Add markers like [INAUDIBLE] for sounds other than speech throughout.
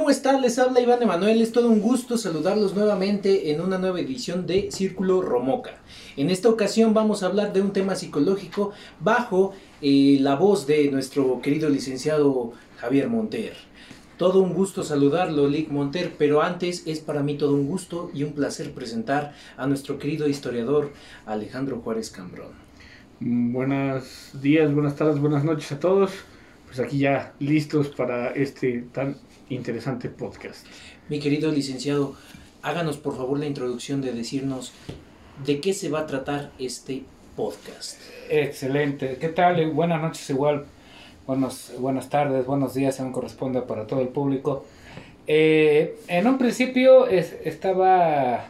¿cómo están? Les habla Iván Emanuel. Es todo un gusto saludarlos nuevamente en una nueva edición de Círculo Romoca. En esta ocasión vamos a hablar de un tema psicológico bajo eh, la voz de nuestro querido licenciado Javier Monter. Todo un gusto saludarlo, Lick Monter, pero antes es para mí todo un gusto y un placer presentar a nuestro querido historiador Alejandro Juárez Cambrón. Buenos días, buenas tardes, buenas noches a todos. Pues aquí ya listos para este tan interesante podcast. Mi querido licenciado, háganos por favor la introducción de decirnos de qué se va a tratar este podcast. Excelente. ¿Qué tal? Buenas noches igual. Buenos, buenas tardes, buenos días, según corresponda para todo el público. Eh, en un principio es, estaba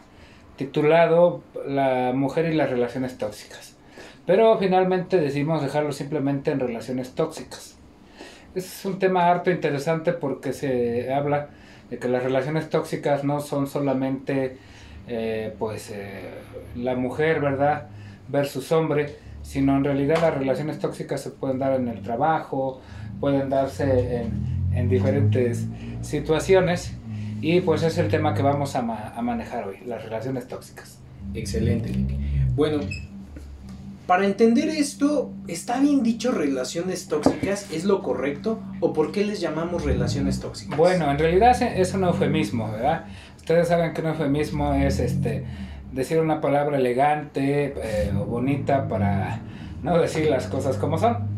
titulado La mujer y las relaciones tóxicas. Pero finalmente decidimos dejarlo simplemente en relaciones tóxicas. Es un tema harto interesante porque se habla de que las relaciones tóxicas no son solamente eh, pues eh, la mujer, ¿verdad? versus hombre, sino en realidad las relaciones tóxicas se pueden dar en el trabajo, pueden darse en, diferentes situaciones y pues es el tema que vamos a, a manejar hoy, las relaciones tóxicas. Excelente, Bueno, para entender esto, ¿está bien dicho relaciones tóxicas? ¿Es lo correcto? ¿O por qué les llamamos relaciones tóxicas? Bueno, en realidad es un eufemismo, ¿verdad? Ustedes saben que un eufemismo es este decir una palabra elegante eh, o bonita para no decir las cosas como son.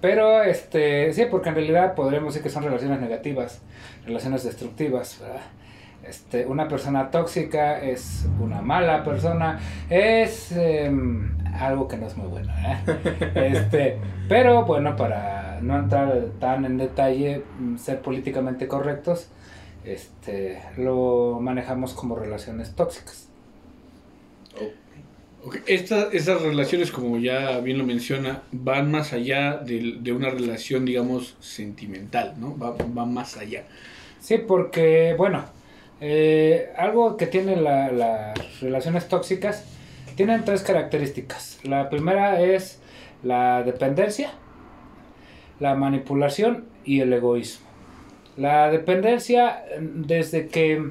Pero este, sí, porque en realidad podremos decir que son relaciones negativas, relaciones destructivas, ¿verdad? Este, una persona tóxica es una mala persona, es em, algo que no es muy bueno. ¿eh? [LAUGHS] Este, pero bueno, para no entrar tan en detalle, mm, ser políticamente correctos, este, lo manejamos como relaciones tóxicas. estas relaciones, como ya bien lo menciona, van más allá de, una relación, digamos, sentimental, ¿no? Van más allá. Sí, porque, bueno, eh, algo que tienen las relaciones tóxicas tienen tres características. La primera es la dependencia, la manipulación y el egoísmo. La dependencia, desde que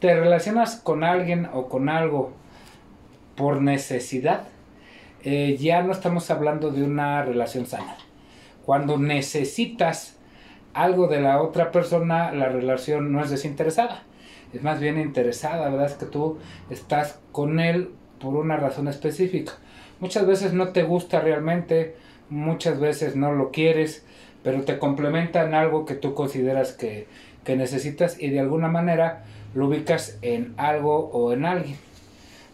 te relacionas con alguien o con algo por necesidad, eh, ya no estamos hablando de una relación sana. Cuando necesitas algo de la otra persona, la relación no es desinteresada es más bien interesada, ¿verdad? Es que tú estás con él por una razón específica. Muchas veces no te gusta realmente, muchas veces no lo quieres, pero te complementan algo que tú consideras que, que necesitas y de alguna manera lo ubicas en algo o en alguien.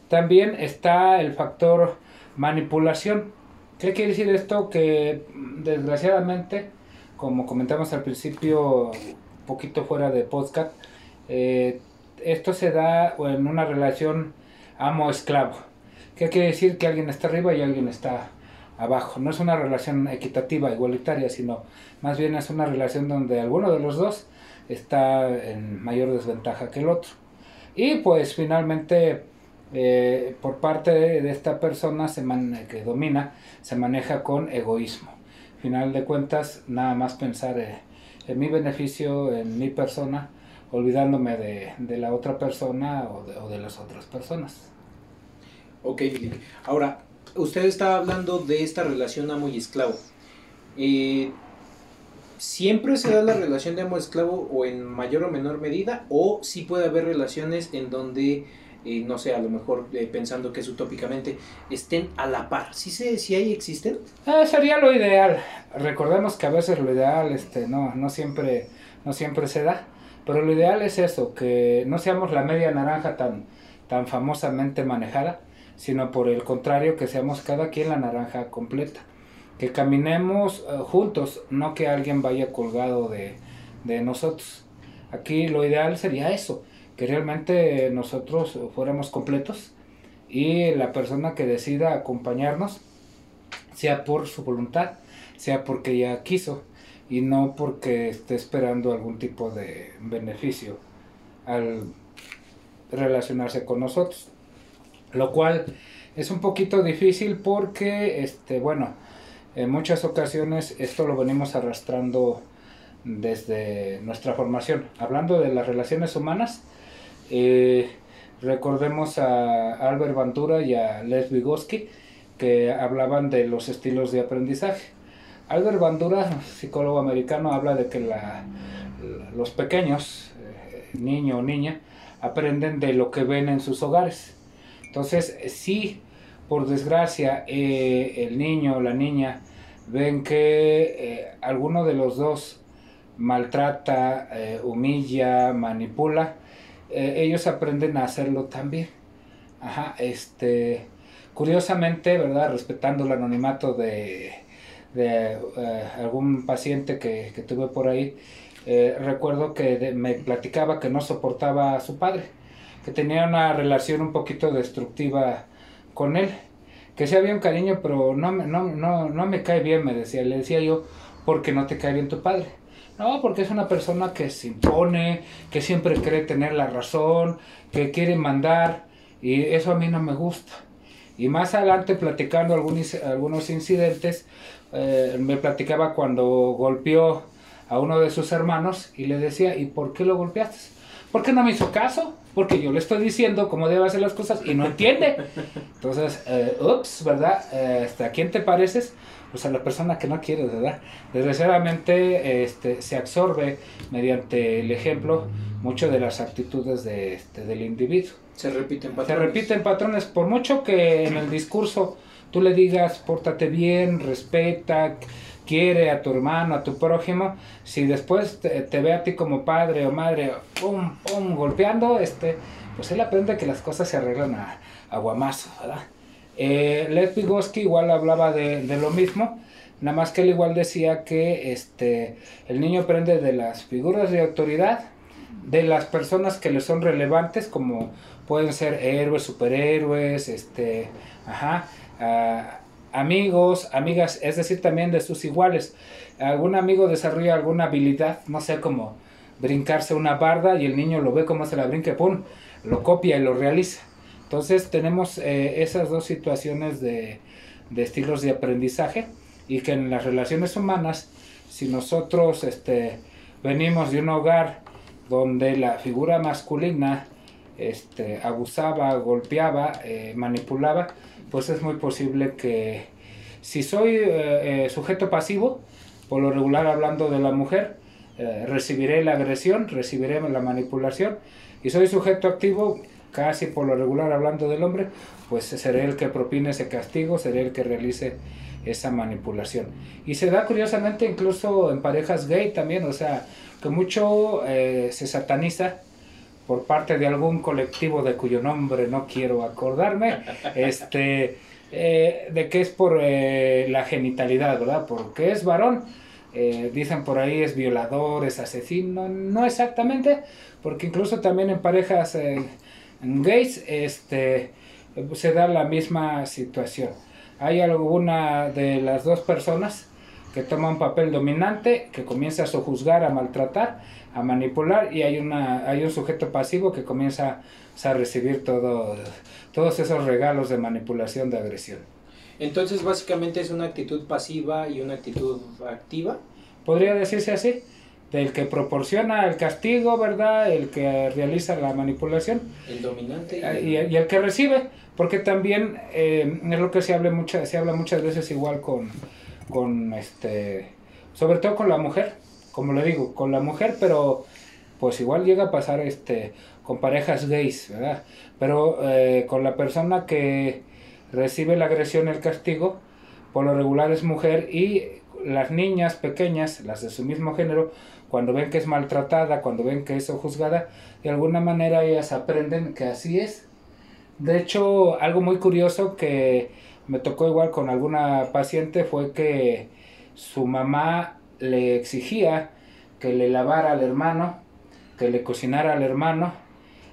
También está el factor manipulación. ¿Qué quiere decir esto? Que desgraciadamente, como comentamos al principio, poquito fuera de podcast, eh, esto se da en una relación amo-esclavo. ¿Qué quiere decir? Que alguien está arriba y alguien está abajo. No es una relación equitativa, igualitaria, sino más bien es una relación donde alguno de los dos está en mayor desventaja que el otro. Y pues finalmente eh, por parte de esta persona se que domina se maneja con egoísmo. Final de cuentas, nada más pensar eh, en mi beneficio, en mi persona, olvidándome de, la otra persona o de, las otras personas. Ok, Ahora, usted estaba hablando de esta relación amo y esclavo. Eh, ¿Siempre se da la relación de amo-esclavo o en mayor o menor medida? ¿O sí puede haber relaciones en donde, eh, no sé, a lo mejor eh, pensando que es utópicamente, estén a la par? ¿Sí, se, sí ahí existen? sería lo ideal. Recordemos que a veces lo ideal este, no, no, siempre, no siempre se da. Pero lo ideal es eso, que no seamos la media naranja tan, tan famosamente manejada, sino por el contrario, que seamos cada quien la naranja completa. Que caminemos eh, juntos, no que alguien vaya colgado de, de nosotros. Aquí lo ideal sería eso, que realmente nosotros fuéramos completos y la persona que decida acompañarnos sea por su voluntad, sea porque ya quiso y no porque esté esperando algún tipo de beneficio al relacionarse con nosotros. Lo cual es un poquito difícil porque, este, bueno, en muchas ocasiones esto lo venimos arrastrando desde nuestra formación. Hablando de las relaciones humanas, eh, recordemos a Albert Bandura y a Les Vygotsky que hablaban de los estilos de aprendizaje. Albert Bandura, psicólogo americano, habla de que los pequeños, eh, niño o niña, aprenden de lo que ven en sus hogares. Entonces, si por desgracia eh, el niño o la niña ven que alguno de los dos maltrata, humilla, manipula, eh, ellos aprenden a hacerlo también. Ajá, este, curiosamente, ¿verdad? Respetando el anonimato de, de eh, algún paciente que, que, tuve por ahí, eh, recuerdo que me platicaba que no soportaba a su padre, que tenía una relación un poquito destructiva con él, que sí había un cariño, pero no, no, no, no me cae bien, me decía, le decía yo, porque no te cae bien tu padre. No, porque es una persona que se impone, que siempre cree tener la razón, que quiere mandar, y eso a mí no me gusta. Y más adelante, platicando algunos, algunos incidentes, eh, me platicaba cuando golpeó a uno de sus hermanos y le decía, ¿y por qué lo golpeaste? ¿Por qué no me hizo caso? Porque yo le estoy diciendo cómo debe hacer las cosas y no entiende. Entonces, eh, ups, ¿verdad? Eh, ¿Hasta este, quién te pareces? pues a la persona que no quiere, ¿verdad? Desgraciadamente este, se absorbe mediante el ejemplo mucho de las actitudes de, este, del individuo. Se repiten patrones. Se repiten patrones, por mucho que en el discurso tú le digas, pórtate bien, respeta, quiere a tu hermano, a tu prójimo, si después te, ve a ti como padre o madre, pum, pum, golpeando, este, pues él aprende que las cosas se arreglan a, guamazo, ¿verdad? Eh, Lev Vygotsky igual hablaba de, lo mismo, nada más que él igual decía que este, el niño aprende de las figuras de autoridad, de las personas que le son relevantes, como pueden ser héroes, superhéroes, este, ajá, amigos, amigas, es decir, también de sus iguales. Algún amigo desarrolla alguna habilidad, no sé, como brincarse una barda y el niño lo ve como se la brinque, pum, lo copia y lo realiza. Entonces tenemos eh, esas dos situaciones de, estilos de aprendizaje y que en las relaciones humanas, si nosotros este, venimos de un hogar donde la figura masculina este, abusaba, golpeaba, eh, manipulaba, pues es muy posible que si soy eh, sujeto pasivo, por lo regular hablando de la mujer, recibiré la agresión, recibiré la manipulación, y soy sujeto activo, casi por lo regular hablando del hombre, pues seré el que propine ese castigo, seré el que realice esa manipulación. Y se da curiosamente incluso en parejas gay también, o sea, que mucho eh, se sataniza por parte de algún colectivo de cuyo nombre no quiero acordarme, este, eh, de que es por eh, la genitalidad, ¿verdad? Porque es varón. dicen por ahí es violador, es asesino, no exactamente, porque incluso también en parejas gays este, se da la misma situación. Hay alguna de las dos personas que toma un papel dominante, que comienza a sojuzgar, a maltratar, a manipular, y hay, una, hay un sujeto pasivo que comienza a recibir todo, todos esos regalos de manipulación, de agresión. Entonces, básicamente es una actitud pasiva y una actitud activa. Podría decirse así del que proporciona el castigo, ¿verdad? El que realiza la manipulación. El dominante. Y, el, y el que recibe, porque también eh, es lo que se habla, mucha, se habla muchas veces igual con, con, este, sobre todo con la mujer, como le digo, con la mujer, pero pues igual llega a pasar este, con parejas gays, ¿verdad? Pero eh, con la persona que recibe la agresión, el castigo, por lo regular es mujer y las niñas pequeñas, las de su mismo género, cuando ven que es maltratada, cuando ven que es juzgada, de alguna manera ellas aprenden que así es. De hecho, algo muy curioso que me tocó igual con alguna paciente fue que su mamá le exigía que le lavara al hermano, que le cocinara al hermano,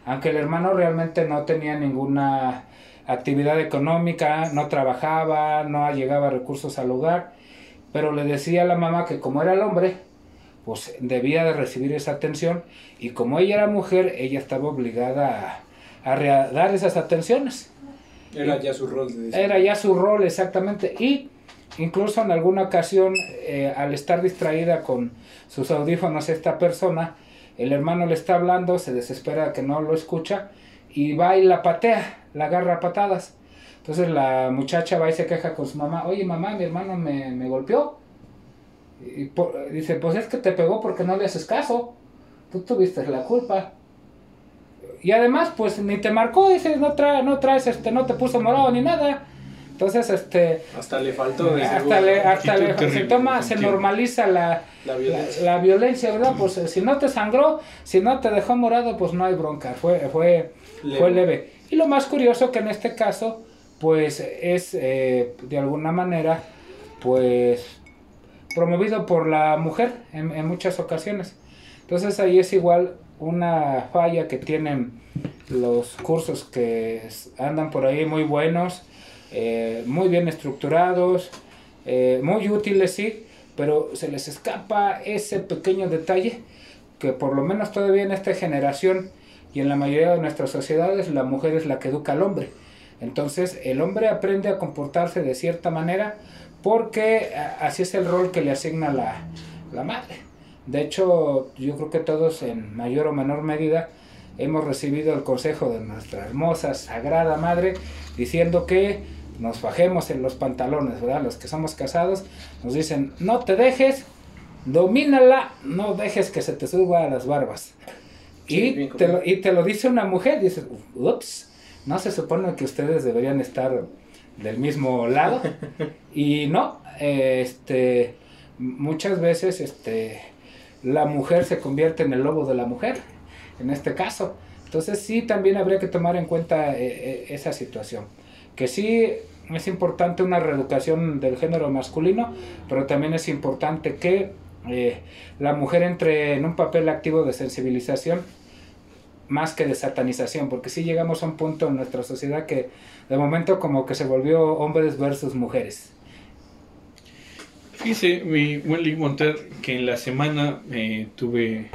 aunque el hermano realmente no tenía ninguna actividad económica, no trabajaba, no llegaba recursos al hogar, pero le decía a la mamá que como era el hombre, pues debía de recibir esa atención y como ella era mujer, ella estaba obligada a, a dar esas atenciones. Era ya su rol. era ya su rol, exactamente. Y incluso en alguna ocasión, eh, al estar distraída con sus audífonos esta persona, el hermano le está hablando, se desespera que no lo escucha y va y la patea, la agarra a patadas. Entonces la muchacha va y se queja con su mamá, oye mamá, mi hermano me, me golpeó. Y dice, pues es que te pegó porque no le haces caso. Tú tuviste la culpa. Y además, pues ni te marcó, dice, no, trae, no traes, este, no te puso morado ni nada. Entonces, este... Hasta le faltó... Hasta le, hasta le, se toma, se normaliza la, la violencia. La, violencia. ¿verdad? Pues si no te sangró, si no te dejó morado, pues no hay bronca, fue, fue, leve. fue leve. Y lo más curioso que en este caso, pues es eh, de alguna manera, pues promovido por la mujer en, en muchas ocasiones. Entonces ahí es igual una falla que tienen los cursos que andan por ahí muy buenos eh, muy bien estructurados, eh, muy útiles, sí, pero se les escapa ese pequeño detalle que por lo menos todavía en esta generación y en la mayoría de nuestras sociedades la mujer es la que educa al hombre. Entonces el hombre aprende a comportarse de cierta manera porque así es el rol que le asigna la, la madre. De hecho, yo creo que todos en mayor o menor medida hemos recibido el consejo de nuestra hermosa, sagrada madre diciendo que nos bajemos en los pantalones, ¿verdad? Los que somos casados nos dicen, no te dejes, domínala, no dejes que se te suba a las barbas. y, te lo, y te lo dice una mujer, dices, ups, no se supone que ustedes deberían estar del mismo lado. [LAUGHS] y no, este, muchas veces este, la mujer se convierte en el lobo de la mujer, en este caso. Entonces sí, también habría que tomar en cuenta eh, eh, esa situación que sí es importante una reeducación del género masculino, pero también es importante que eh, la mujer entre en un papel activo de sensibilización más que de satanización, porque sí llegamos a un punto en nuestra sociedad que de momento como que se volvió hombres versus mujeres. Fíjese, mi buen Monter, que en la semana eh, tuve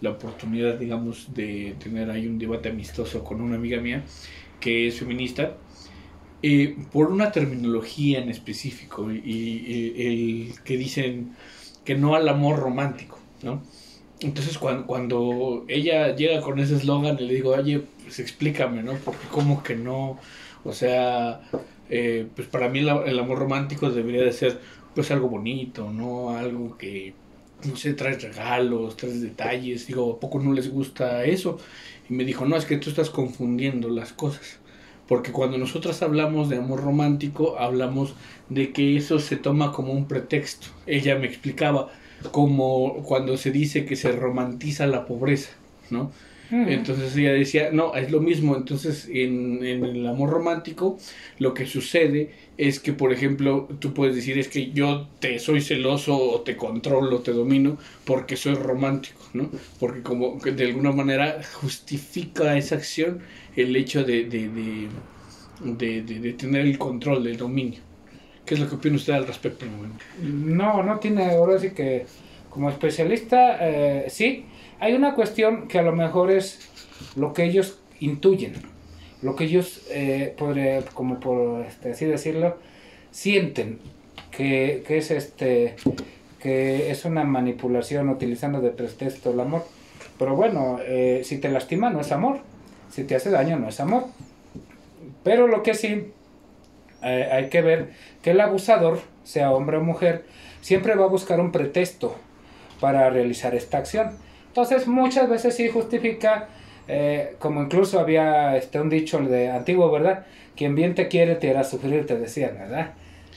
la oportunidad, digamos, de tener ahí un debate amistoso con una amiga mía que es feminista eh, por una terminología en específico y, el que dicen que no al amor romántico, ¿no? Entonces cuando, cuando ella llega con ese eslogan le digo, oye, pues explícame, ¿no? Porque como que no, o sea, eh, pues para mí el, amor romántico debería de ser pues algo bonito, ¿no? Algo que, no sé, trae regalos, trae detalles, digo, ¿a poco no les gusta eso? Y me dijo, no, es que tú estás confundiendo las cosas. Porque cuando nosotras hablamos de amor romántico, hablamos de que eso se toma como un pretexto. Ella me explicaba como cuando se dice que se romantiza la pobreza, ¿no? Entonces ella decía, no, es lo mismo. Entonces en, en, el amor romántico lo que sucede es que, por ejemplo, tú puedes decir es que yo te soy celoso o te controlo, te domino porque soy romántico, ¿no? Porque como que de alguna manera justifica esa acción el hecho de, de, de, de, tener el control del dominio. ¿Qué es lo que opina usted al respecto? No, no tiene, ahora sí que como especialista, eh, sí, hay una cuestión que a lo mejor es lo que ellos intuyen, lo que ellos, eh, podré, como por este, así decirlo, sienten que, que, es este que es una manipulación utilizando de pretexto el amor. Pero bueno, eh, si te lastima no es amor. Si te hace daño, no es amor. Pero lo que sí eh, hay que ver que el abusador, sea hombre o mujer, siempre va a buscar un pretexto para realizar esta acción. Entonces muchas veces sí justifica, eh, como incluso había este, un dicho de antiguo, ¿verdad? Quien bien te quiere te hará sufrir, te decían, ¿verdad?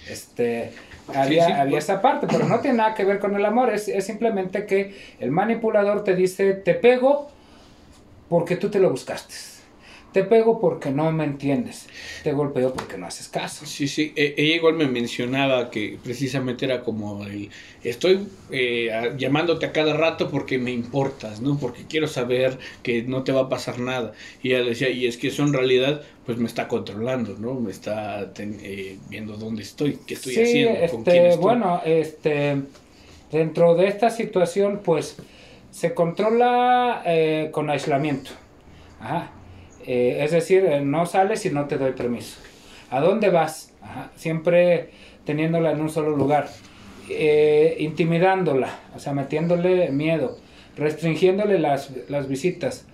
Este, había, había esa parte, pero no tiene nada que ver con el amor, es, es simplemente que el manipulador te dice, te pego porque tú te lo buscaste. Te pego porque no me entiendes. Te golpeo porque no haces caso. Sí, sí. E, ella igual me mencionaba que precisamente era como el... Estoy eh, llamándote a cada rato porque me importas, ¿no? Porque quiero saber que no te va a pasar nada. Y ella decía, y es que eso en realidad pues me está controlando, ¿no? Me está eh, viendo dónde estoy, qué estoy haciendo, con este, quién estoy. Bueno, este, dentro de esta situación pues se controla eh, con aislamiento. Eh, es decir, eh, no sales si no te doy permiso. ¿A dónde vas? Siempre teniéndola en un solo lugar, intimidándola, o sea, metiéndole miedo, restringiéndole las, las visitas.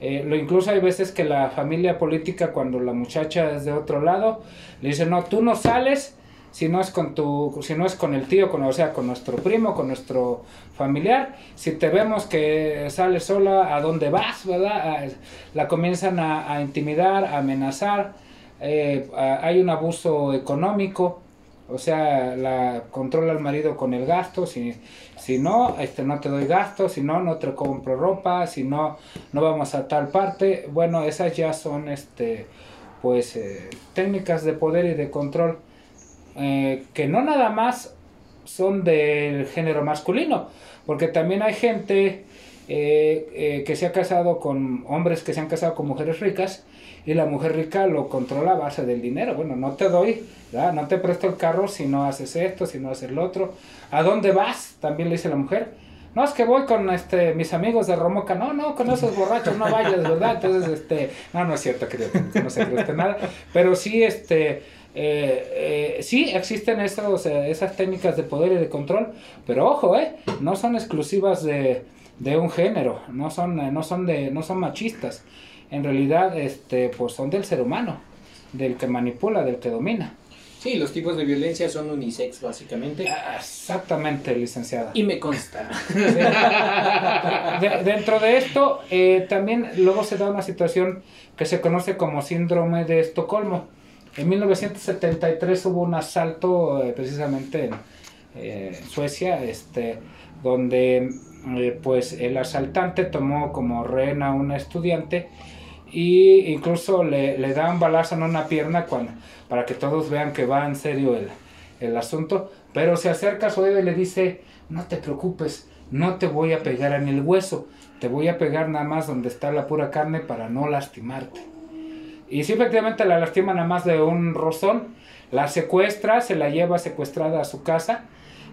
Lo incluso hay veces que la familia política, cuando la muchacha es de otro lado, le dice, no, tú no sales si no es con tu, si no es con el tío, con, o sea, con nuestro primo, con nuestro familiar, si te vemos que sales sola, ¿a dónde vas? ¿verdad? la comienzan a, intimidar, a amenazar, eh, hay un abuso económico, o sea, la controla al marido con el gasto, si, si no, este, no te doy gasto, si no, no te compro ropa, si no, no vamos a tal parte. Bueno, esas ya son, este, pues, eh, técnicas de poder y de control eh, que no nada más son del género masculino, porque también hay gente eh, eh, que se ha casado con hombres que se han casado con mujeres ricas y la mujer rica lo controla a base del dinero. Bueno, no te doy, no te presto el carro si no haces esto, si no haces lo otro. ¿A dónde vas? También le dice la mujer. No, es que voy con este mis amigos de Romoca. No, no, con esos borrachos no vayas, ¿verdad? Entonces, este, no, no es cierto, creo que no se cree nada. Pero sí, este, eh, eh, sí, existen esos, esas técnicas de poder y de control, pero ojo, eh, no son exclusivas de, un género, no son, no son, de, no son machistas. En realidad, este, pues son del ser humano, del que manipula, del que domina. Sí, los tipos de violencia son unisex, básicamente. Ah, exactamente, licenciada. Y me consta. [LAUGHS] dentro de esto, eh, también luego se da una situación que se conoce como síndrome de Estocolmo en 1973 hubo un asalto eh, precisamente en eh, Suecia, este, donde eh, pues el asaltante tomó como rehén a una estudiante y incluso le, le da un balazo en una pierna para que todos vean que va en serio el, el asunto, pero se acerca a su oído y le dice, no te preocupes, no te voy a pegar en el hueso, te voy a pegar nada más donde está la pura carne para no lastimarte. Y si efectivamente la lastima nada más de un rozón, la secuestra, se la lleva secuestrada a su casa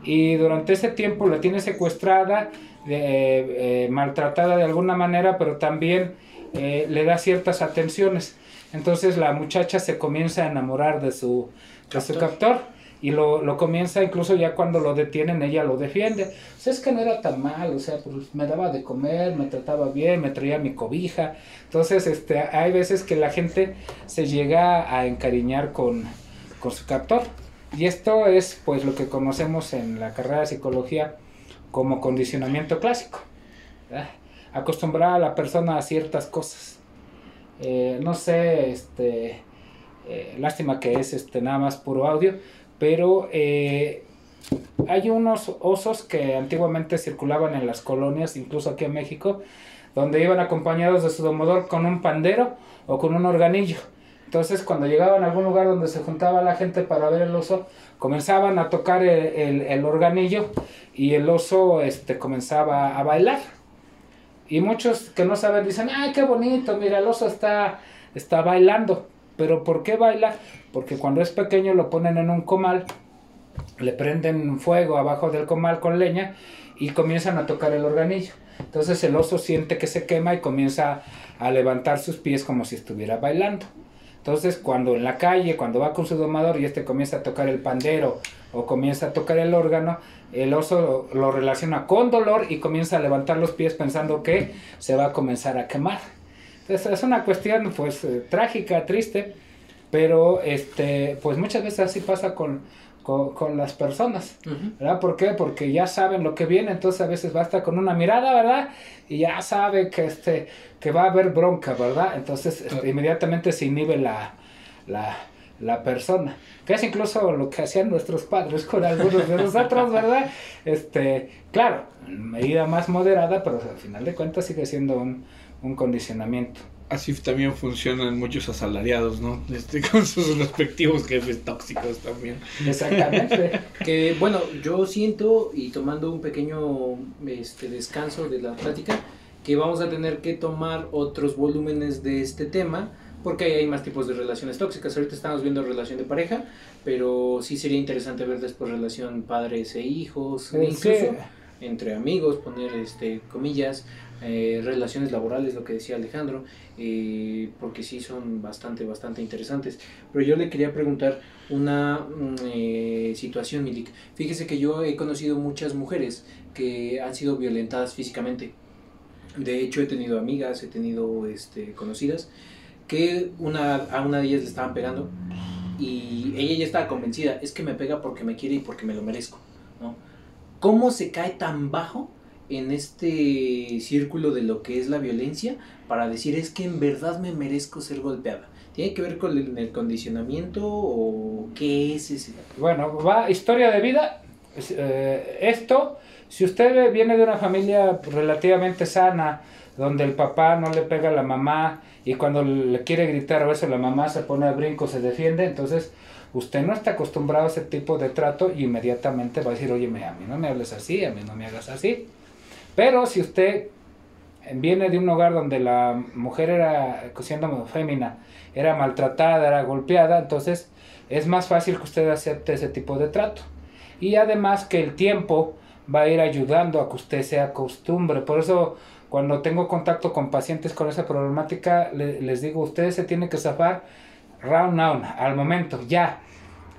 y durante ese tiempo la tiene secuestrada, eh, eh, maltratada de alguna manera, pero también eh, le da ciertas atenciones. Entonces la muchacha se comienza a enamorar de su, de su captor y lo, lo, comienza incluso ya cuando lo detienen ella lo defiende. O sea, es que no era tan mal, o sea, pues me daba de comer, me trataba bien, me traía mi cobija. Entonces, este, hay veces que la gente se llega a encariñar con, con su captor. Y esto es pues lo que conocemos en la carrera de psicología como condicionamiento clásico. Acostumbrar a la persona a ciertas cosas. Eh, no sé, este, eh, lástima que es este, nada más puro audio, pero eh, hay unos osos que antiguamente circulaban en las colonias, incluso aquí en México, donde iban acompañados de su domodor con un pandero o con un organillo. Entonces, cuando llegaban a algún lugar donde se juntaba la gente para ver el oso, comenzaban a tocar el, organillo y el oso este, comenzaba a bailar. Y muchos que no saben dicen, ay, qué bonito, mira, el oso está, está bailando. Pero ¿por qué baila? Porque cuando es pequeño lo ponen en un comal, le prenden fuego abajo del comal con leña y comienzan a tocar el organillo. Entonces el oso siente que se quema y comienza a levantar sus pies como si estuviera bailando. Entonces cuando en la calle, cuando va con su domador y este comienza a tocar el pandero o comienza a tocar el órgano, el oso lo, relaciona con dolor y comienza a levantar los pies pensando que se va a comenzar a quemar. Entonces es una cuestión pues eh, trágica, triste, pero este pues muchas veces así pasa con, con, las personas, ¿verdad? ¿Por qué? Porque ya saben lo que viene, entonces a veces basta con una mirada, ¿verdad? Y ya sabe que, este, que va a haber bronca, ¿verdad? Entonces este, inmediatamente se inhibe la, la, la persona, que es incluso lo que hacían nuestros padres con algunos de nosotros, ¿verdad? Este, claro, medida más moderada, pero al final de cuentas sigue siendo un, un condicionamiento así también funcionan muchos asalariados, ¿no? Este, [LAUGHS] con sus respectivos jefes tóxicos también. Exactamente. [LAUGHS] que bueno, yo siento, y tomando un pequeño este, descanso de la plática, que vamos a tener que tomar otros volúmenes de este tema, porque hay más tipos de relaciones tóxicas. Ahorita estamos viendo relación de pareja, pero sí sería interesante ver después relación padres e hijos, incluso entre amigos, poner este comillas, eh, relaciones laborales, lo que decía Alejandro, eh, porque sí son bastante, bastante interesantes. Pero yo le quería preguntar una mm, eh, situación, Milik. Fíjese que yo he conocido muchas mujeres que han sido violentadas físicamente. De hecho, he tenido amigas, he tenido este, conocidas, que una, a una de ellas le estaban pegando y ella ya estaba convencida, es que me pega porque me quiere y porque me lo merezco. ¿no? ¿Cómo se cae tan bajo en este círculo de lo que es la violencia para decir es que en verdad me merezco ser golpeada? ¿Tiene que ver con el, condicionamiento o qué es ese? Bueno, va historia de vida. Eh, esto, si usted viene de una familia relativamente sana, donde el papá no le pega a la mamá y cuando le quiere gritar a veces la mamá se pone a brinco, se defiende, entonces usted no está acostumbrado a ese tipo de trato y inmediatamente va a decir, oye, a mí no me hables así, a mí no me hagas así. Pero si usted viene de un hogar donde la mujer era, siendo fémina, era maltratada, era golpeada, entonces es más fácil que usted acepte ese tipo de trato. Y además que el tiempo va a ir ayudando a que usted se acostumbre. Por eso cuando tengo contacto con pacientes con esa problemática, les digo, ustedes se tienen que zafar round down, al momento, ya.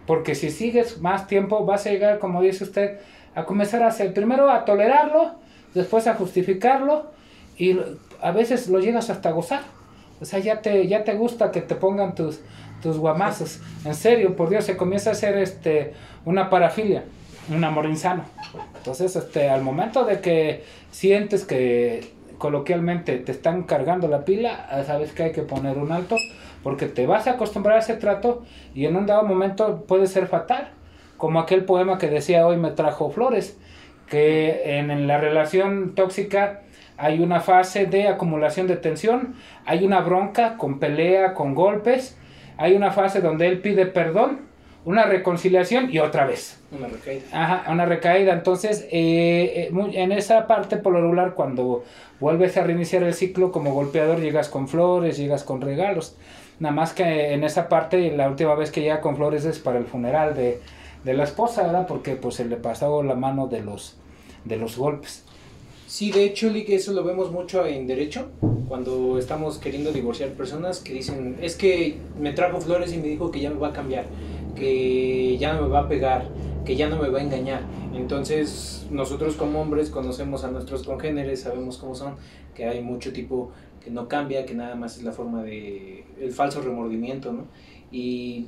Porque si sigues más tiempo, vas a llegar, como dice usted, a comenzar a hacer, primero a tolerarlo, después a justificarlo, y a veces lo llegas hasta gozar. O sea, ya te, ya te gusta que te pongan tus, tus guamazos. En serio, por Dios, se comienza a hacer este, una parafilia, un amor insano. Entonces, este, al momento de que sientes que coloquialmente te están cargando la pila, ah, sabes que hay que poner un alto, porque te vas a acostumbrar a ese trato y en un dado momento puede ser fatal, como aquel poema que decía hoy me trajo flores, que en, la relación tóxica hay una fase de acumulación de tensión, hay una bronca con pelea, con golpes, hay una fase donde él pide perdón, una reconciliación y otra vez. Una recaída. Ajá, una recaída. Entonces, eh, eh, en esa parte, por lo regular, cuando vuelves a reiniciar el ciclo como golpeador, llegas con flores, llegas con regalos. Nada más que en esa parte, la última vez que llega con flores es para el funeral de, de la esposa, ¿verdad? Porque pues se le pasó la mano de los, de los golpes. Sí, de hecho, que eso lo vemos mucho en derecho, cuando estamos queriendo divorciar personas que dicen, es que me trajo flores y me dijo que ya me va a cambiar, que ya no me va a pegar, que ya no me va a engañar. Entonces, nosotros como hombres conocemos a nuestros congéneres, sabemos cómo son, que hay mucho tipo que no cambia, que nada más es la forma de el falso remordimiento, ¿no? Y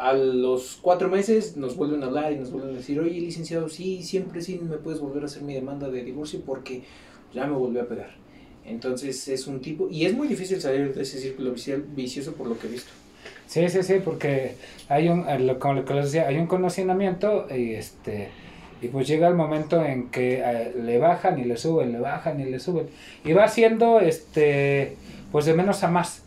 a los cuatro meses nos vuelven a hablar y nos vuelven a decir, oye, licenciado, sí, siempre sí me puedes volver a hacer mi demanda de divorcio porque ya me volvió a pegar. Entonces es un tipo, y es muy difícil salir de ese círculo vicioso por lo que he visto. Sí, sí, sí, porque hay un, como les decía, hay un conocimiento y este y pues llega el momento en que eh, le bajan y le suben, le bajan y le suben. Y va siendo este pues de menos a más.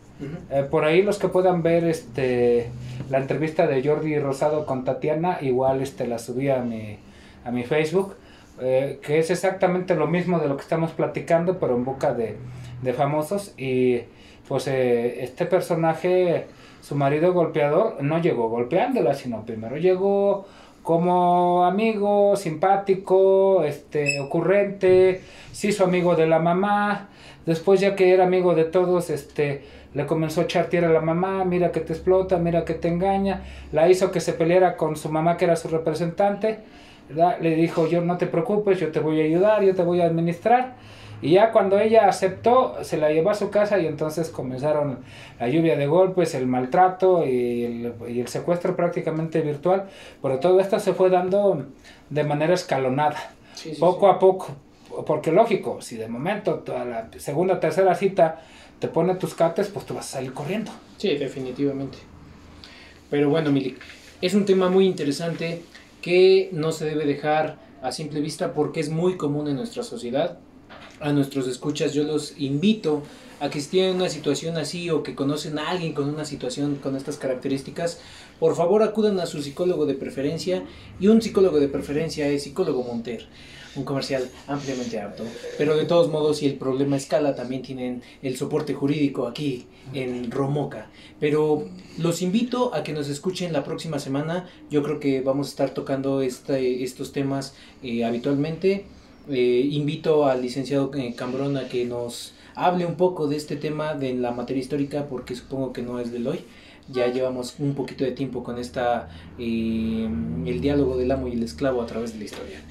Eh, por ahí los que puedan ver este la entrevista de Jordi Rosado con Tatiana, igual este la subí a mi, a mi Facebook, eh, que es exactamente lo mismo de lo que estamos platicando, pero en boca de, de famosos. Y pues eh, este personaje, su marido golpeador, no llegó golpeándola, sino primero llegó como amigo, simpático, este, ocurrente, se hizo amigo de la mamá, después ya que era amigo de todos, este, le comenzó a echar tierra a la mamá, mira que te explota, mira que te engaña, la hizo que se peleara con su mamá que era su representante, le dijo yo no te preocupes, yo te voy a ayudar, yo te voy a administrar, y ya cuando ella aceptó, se la llevó a su casa y entonces comenzaron la lluvia de golpes, el maltrato y el, y el secuestro prácticamente virtual, pero todo esto se fue dando de manera escalonada, poco a poco, porque lógico, si de momento a la segunda o tercera cita te pone tus cates, pues tú vas a salir corriendo. Sí, definitivamente. Pero bueno, Milik, es un tema muy interesante que no se debe dejar a simple vista porque es muy común en nuestra sociedad. A nuestros escuchas yo los invito a que estén en una situación así o que conocen a alguien con una situación con estas características, por favor acudan a su psicólogo de preferencia y un psicólogo de preferencia es psicólogo Monter un comercial ampliamente apto. Pero de todos modos, si el problema escala, también tienen el soporte jurídico aquí en Romoca. Pero los invito a que nos escuchen la próxima semana. Yo creo que vamos a estar tocando este, estos temas eh, habitualmente. Eh, invito al licenciado eh, Cambrón a que nos hable un poco de este tema de la materia histórica, porque supongo que no es del hoy. Ya llevamos un poquito de tiempo con esta eh, el diálogo del amo y el esclavo a través de la historia.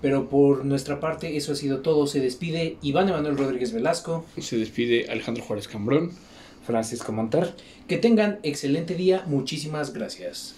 Pero por nuestra parte, eso ha sido todo. Se despide Iván Emanuel Rodríguez Velasco. Se despide Alejandro Juárez Cambrón. Francisco Monter. Que tengan excelente día. Muchísimas gracias.